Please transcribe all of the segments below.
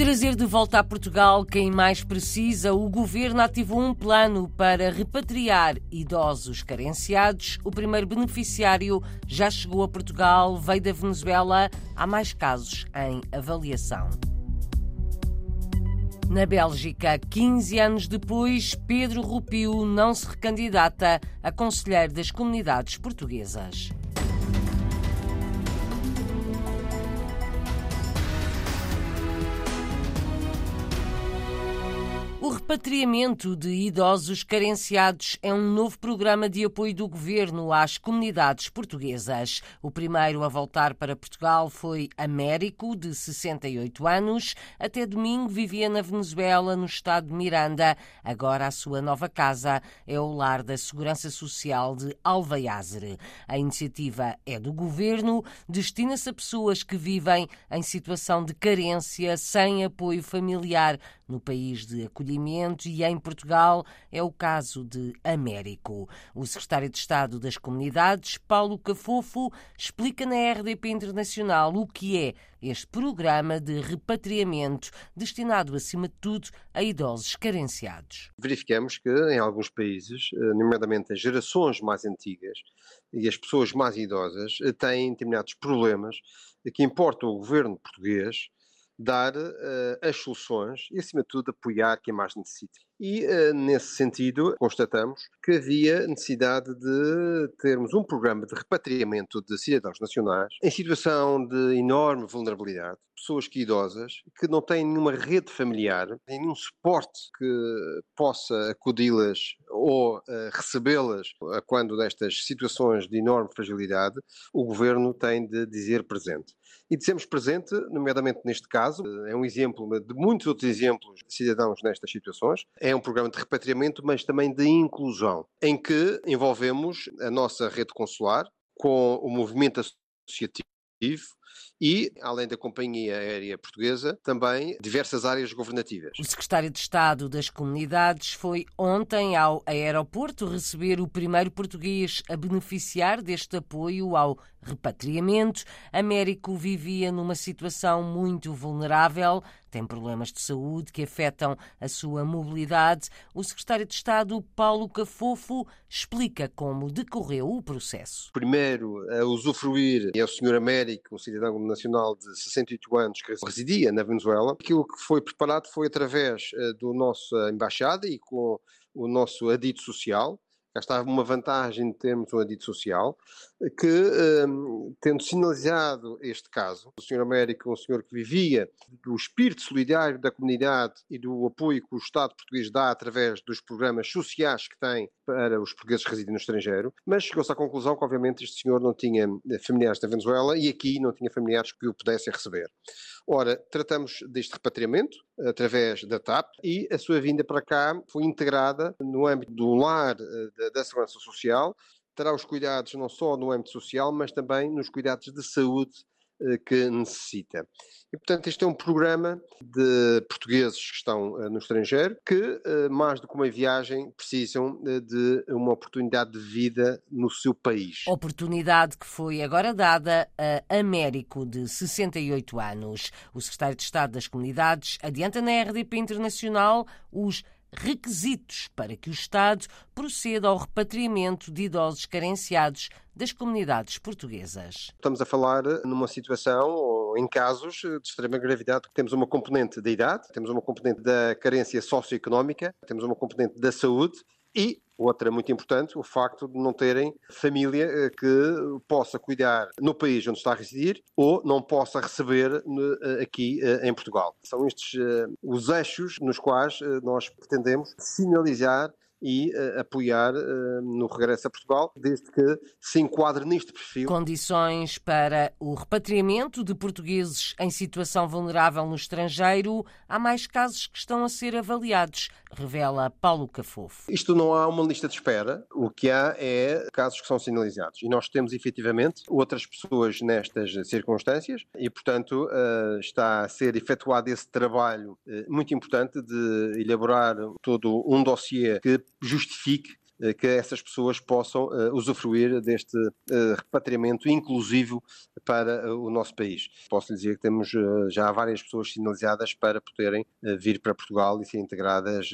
trazer de volta a Portugal quem mais precisa, o governo ativou um plano para repatriar idosos carenciados. O primeiro beneficiário já chegou a Portugal, veio da Venezuela. Há mais casos em avaliação. Na Bélgica, 15 anos depois, Pedro Rupio não se recandidata a conselheiro das comunidades portuguesas. O repatriamento de idosos carenciados é um novo programa de apoio do governo às comunidades portuguesas. O primeiro a voltar para Portugal foi Américo, de 68 anos. Até domingo vivia na Venezuela, no estado de Miranda. Agora a sua nova casa é o lar da Segurança Social de Alvaiázere. A iniciativa é do governo, destina-se a pessoas que vivem em situação de carência, sem apoio familiar no país de acolhimento e em Portugal é o caso de Américo. O secretário de Estado das Comunidades, Paulo Cafofo, explica na RDP Internacional o que é este programa de repatriamento destinado, acima de tudo, a idosos carenciados. Verificamos que em alguns países, eh, nomeadamente as gerações mais antigas e as pessoas mais idosas, eh, têm determinados problemas que importa o governo português dar uh, as soluções e, acima de tudo, apoiar quem mais necessita. E, uh, nesse sentido, constatamos que havia necessidade de termos um programa de repatriamento de cidadãos nacionais em situação de enorme vulnerabilidade, pessoas que idosas, que não têm nenhuma rede familiar, nenhum suporte que possa acudi-las ou uh, recebê-las quando destas situações de enorme fragilidade, o governo tem de dizer presente. E dizemos presente, nomeadamente neste caso, é um exemplo de muitos outros exemplos de cidadãos nestas situações. É um programa de repatriamento, mas também de inclusão, em que envolvemos a nossa rede consular com o movimento associativo e, além da Companhia Aérea Portuguesa, também diversas áreas governativas. O secretário de Estado das Comunidades foi ontem ao aeroporto receber o primeiro português a beneficiar deste apoio ao repatriamento. Américo vivia numa situação muito vulnerável, tem problemas de saúde que afetam a sua mobilidade. O secretário de Estado, Paulo Cafofo, explica como decorreu o processo. Primeiro, a usufruir é o senhor Américo, um cidadão nacional de 68 anos que residia na Venezuela. Aquilo que foi preparado foi através uh, do nossa embaixada e com o nosso adito social, cá estava uma vantagem de termos um adito social, que, um, tendo sinalizado este caso, o Sr. Américo, um senhor que vivia do espírito solidário da comunidade e do apoio que o Estado português dá através dos programas sociais que tem para os portugueses que residem no estrangeiro, mas chegou-se à conclusão que, obviamente, este senhor não tinha familiares na Venezuela e aqui não tinha familiares que o pudessem receber. Ora, tratamos deste repatriamento através da TAP e a sua vinda para cá foi integrada no âmbito do lar eh, da Segurança Social. Terá os cuidados não só no âmbito social, mas também nos cuidados de saúde que necessita. E, portanto, este é um programa de portugueses que estão eh, no estrangeiro que, eh, mais do que uma viagem, precisam de uma oportunidade de vida no seu país. Oportunidade que foi agora dada a Américo, de 68 anos. O secretário de Estado das Comunidades adianta na RDP Internacional os requisitos para que o Estado proceda ao repatriamento de idosos carenciados das comunidades portuguesas. Estamos a falar numa situação ou em casos de extrema gravidade. Temos uma componente da idade, temos uma componente da carência socioeconómica, temos uma componente da saúde e outra muito importante, o facto de não terem família eh, que possa cuidar no país onde está a residir ou não possa receber eh, aqui eh, em Portugal. São estes os eixos nos quais nós pretendemos sinalizar e uh, apoiar uh, no regresso a Portugal, desde que se enquadre neste perfil. Condições para o repatriamento de portugueses em situação vulnerável no estrangeiro. Há mais casos que estão a ser avaliados, revela Paulo Cafofo. Isto não há uma lista de espera. O que há é casos que são sinalizados. E nós temos efetivamente outras pessoas nestas circunstâncias e, portanto, uh, está a ser efetuado esse trabalho muito importante de elaborar todo um dossiê que justifique que essas pessoas possam usufruir deste repatriamento inclusivo para o nosso país. Posso lhe dizer que temos já várias pessoas sinalizadas para poderem vir para Portugal e ser integradas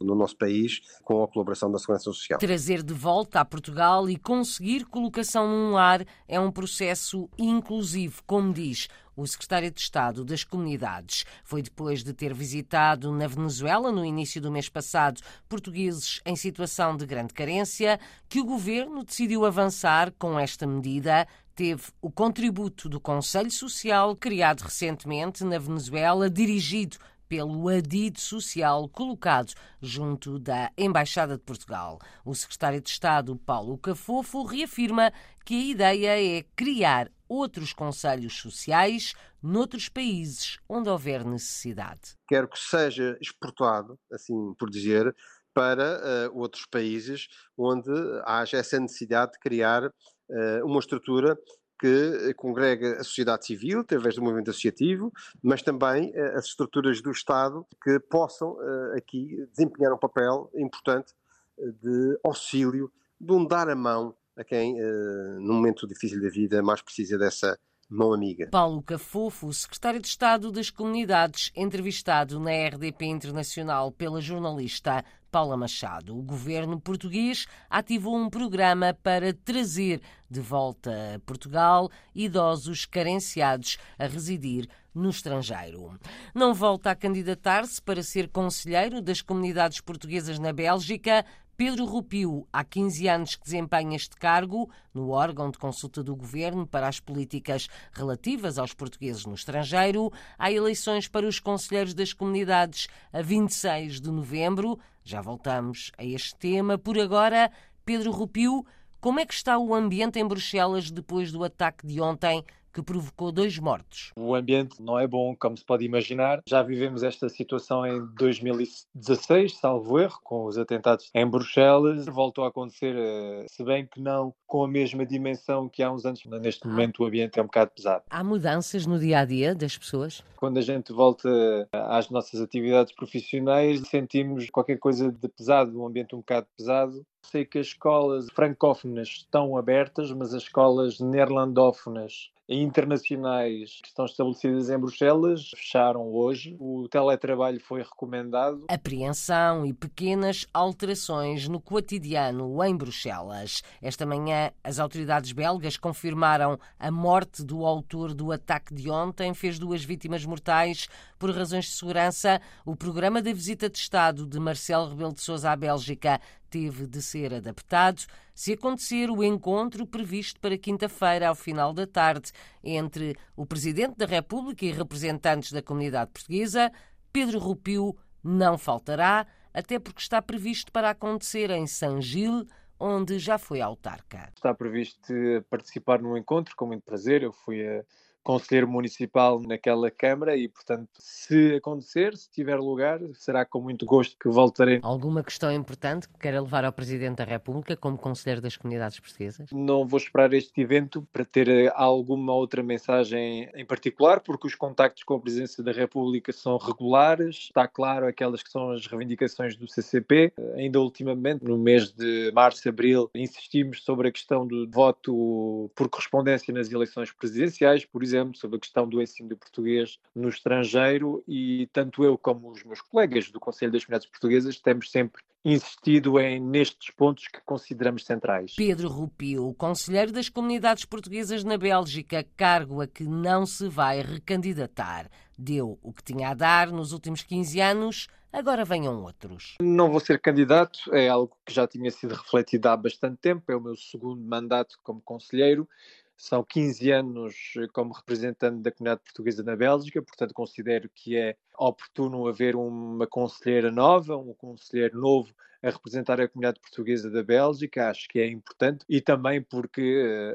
no nosso país com a colaboração da Segurança Social. Trazer de volta a Portugal e conseguir colocação num lar é um processo inclusivo, como diz o secretário de Estado das Comunidades. Foi depois de ter visitado na Venezuela, no início do mês passado, portugueses em situação de grande carência, que o governo decidiu avançar com esta medida teve o contributo do Conselho Social, criado recentemente na Venezuela, dirigido pelo adido social colocado junto da Embaixada de Portugal. O secretário de Estado, Paulo Cafofo, reafirma que a ideia é criar outros conselhos sociais noutros países onde houver necessidade. Quero que seja exportado, assim por dizer, para uh, outros países onde haja essa necessidade de criar uh, uma estrutura que congrega a sociedade civil, através do movimento associativo, mas também uh, as estruturas do Estado que possam aqui desempenhar um papel importante de auxílio, de um dar a mão a quem, uh, num momento difícil da vida, mais precisa dessa mão amiga. Paulo Cafofo, secretário de Estado das Comunidades, entrevistado na RDP Internacional pela jornalista Paula Machado. O governo português ativou um programa para trazer de volta a Portugal idosos carenciados a residir no estrangeiro. Não volta a candidatar-se para ser conselheiro das comunidades portuguesas na Bélgica, Pedro Rupio, há 15 anos que desempenha este cargo no órgão de consulta do governo para as políticas relativas aos portugueses no estrangeiro. Há eleições para os conselheiros das comunidades a 26 de novembro. Já voltamos a este tema. Por agora, Pedro Rupio, como é que está o ambiente em Bruxelas depois do ataque de ontem que provocou dois mortos. O ambiente não é bom, como se pode imaginar. Já vivemos esta situação em 2016, salvo erro, com os atentados em Bruxelas. Voltou a acontecer, eh, se bem que não com a mesma dimensão que há uns anos. Neste momento o ambiente é um bocado pesado. Há mudanças no dia a dia das pessoas? Quando a gente volta às nossas atividades profissionais, sentimos qualquer coisa de pesado, um ambiente um bocado pesado. Sei que as escolas francófonas estão abertas, mas as escolas neerlandófonas internacionais que estão estabelecidas em Bruxelas fecharam hoje. O teletrabalho foi recomendado. Apreensão e pequenas alterações no cotidiano em Bruxelas. Esta manhã, as autoridades belgas confirmaram a morte do autor do ataque de ontem, fez duas vítimas mortais por razões de segurança. O programa da visita de Estado de Marcelo Rebelo de Sousa à Bélgica teve de ser adaptado se acontecer o encontro previsto para quinta-feira, ao final da tarde, entre o Presidente da República e representantes da comunidade portuguesa. Pedro Rupio não faltará, até porque está previsto para acontecer em San Gil, onde já foi autarca. Está previsto participar num encontro com muito prazer. Eu fui a conselheiro municipal naquela Câmara e, portanto, se acontecer, se tiver lugar, será com muito gosto que voltarei. Alguma questão importante que queira levar ao Presidente da República como conselheiro das comunidades portuguesas? Não vou esperar este evento para ter eh, alguma outra mensagem em particular, porque os contactos com a Presidência da República são regulares, está claro aquelas que são as reivindicações do CCP. Ainda ultimamente, no mês de março, abril, insistimos sobre a questão do voto por correspondência nas eleições presidenciais, por exemplo exemplo, sobre a questão do ensino de português no estrangeiro e tanto eu como os meus colegas do Conselho das Comunidades Portuguesas temos sempre insistido em nestes pontos que consideramos centrais. Pedro Rupio, conselheiro das comunidades portuguesas na Bélgica, cargo a que não se vai recandidatar. Deu o que tinha a dar nos últimos 15 anos, agora venham outros. Não vou ser candidato, é algo que já tinha sido refletido há bastante tempo, é o meu segundo mandato como conselheiro são 15 anos eh, como representante da comunidade portuguesa na Bélgica, portanto considero que é oportuno haver uma conselheira nova, um conselheiro novo a representar a comunidade portuguesa da Bélgica, acho que é importante, e também porque,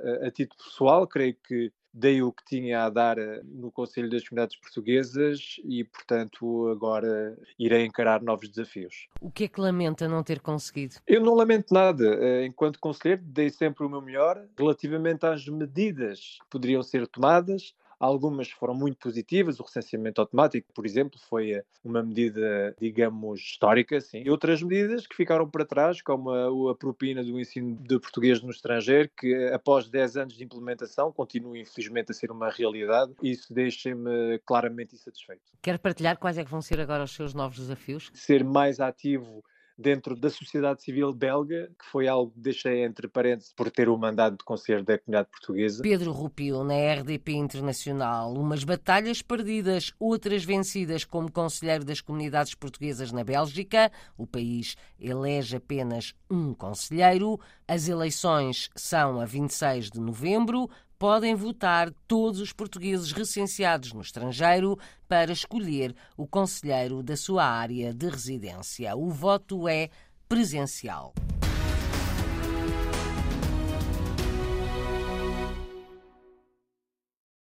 eh, a título pessoal, creio que dei o que tinha a dar eh, no Conselho das Comunidades Portuguesas e, portanto, agora irei encarar novos desafios. O que é que lamenta não ter conseguido? Eu não lamento nada. Eh, enquanto conselheiro, dei sempre o meu melhor relativamente às medidas que poderiam ser tomadas Algumas foram muito positivas, o recenseamento automático, por exemplo, foi eh, uma medida, digamos, histórica, sim. E outras medidas que ficaram para trás, como a, a propina do ensino de português no estrangeiro, que após 10 anos de implementação continua infelizmente a ser uma realidade. Isso deixa-me claramente insatisfeito. Quer partilhar quais é que vão ser agora os seus novos desafios? Ser mais ativo dentro da sociedade civil belga, que foi algo que deixei entre parênteses por ter o mandado de conselho da comunidade portuguesa. Pedro Rupio, na RDP Internacional, umas batalhas perdidas, outras vencidas como conselheiro das comunidades portuguesas na Bélgica. O país elege apenas um conselheiro. As eleições são a 26 de novembro podem votar todos os portugueses recenseados no estrangeiro para escolher o conselheiro da sua área de residência. O voto é presencial.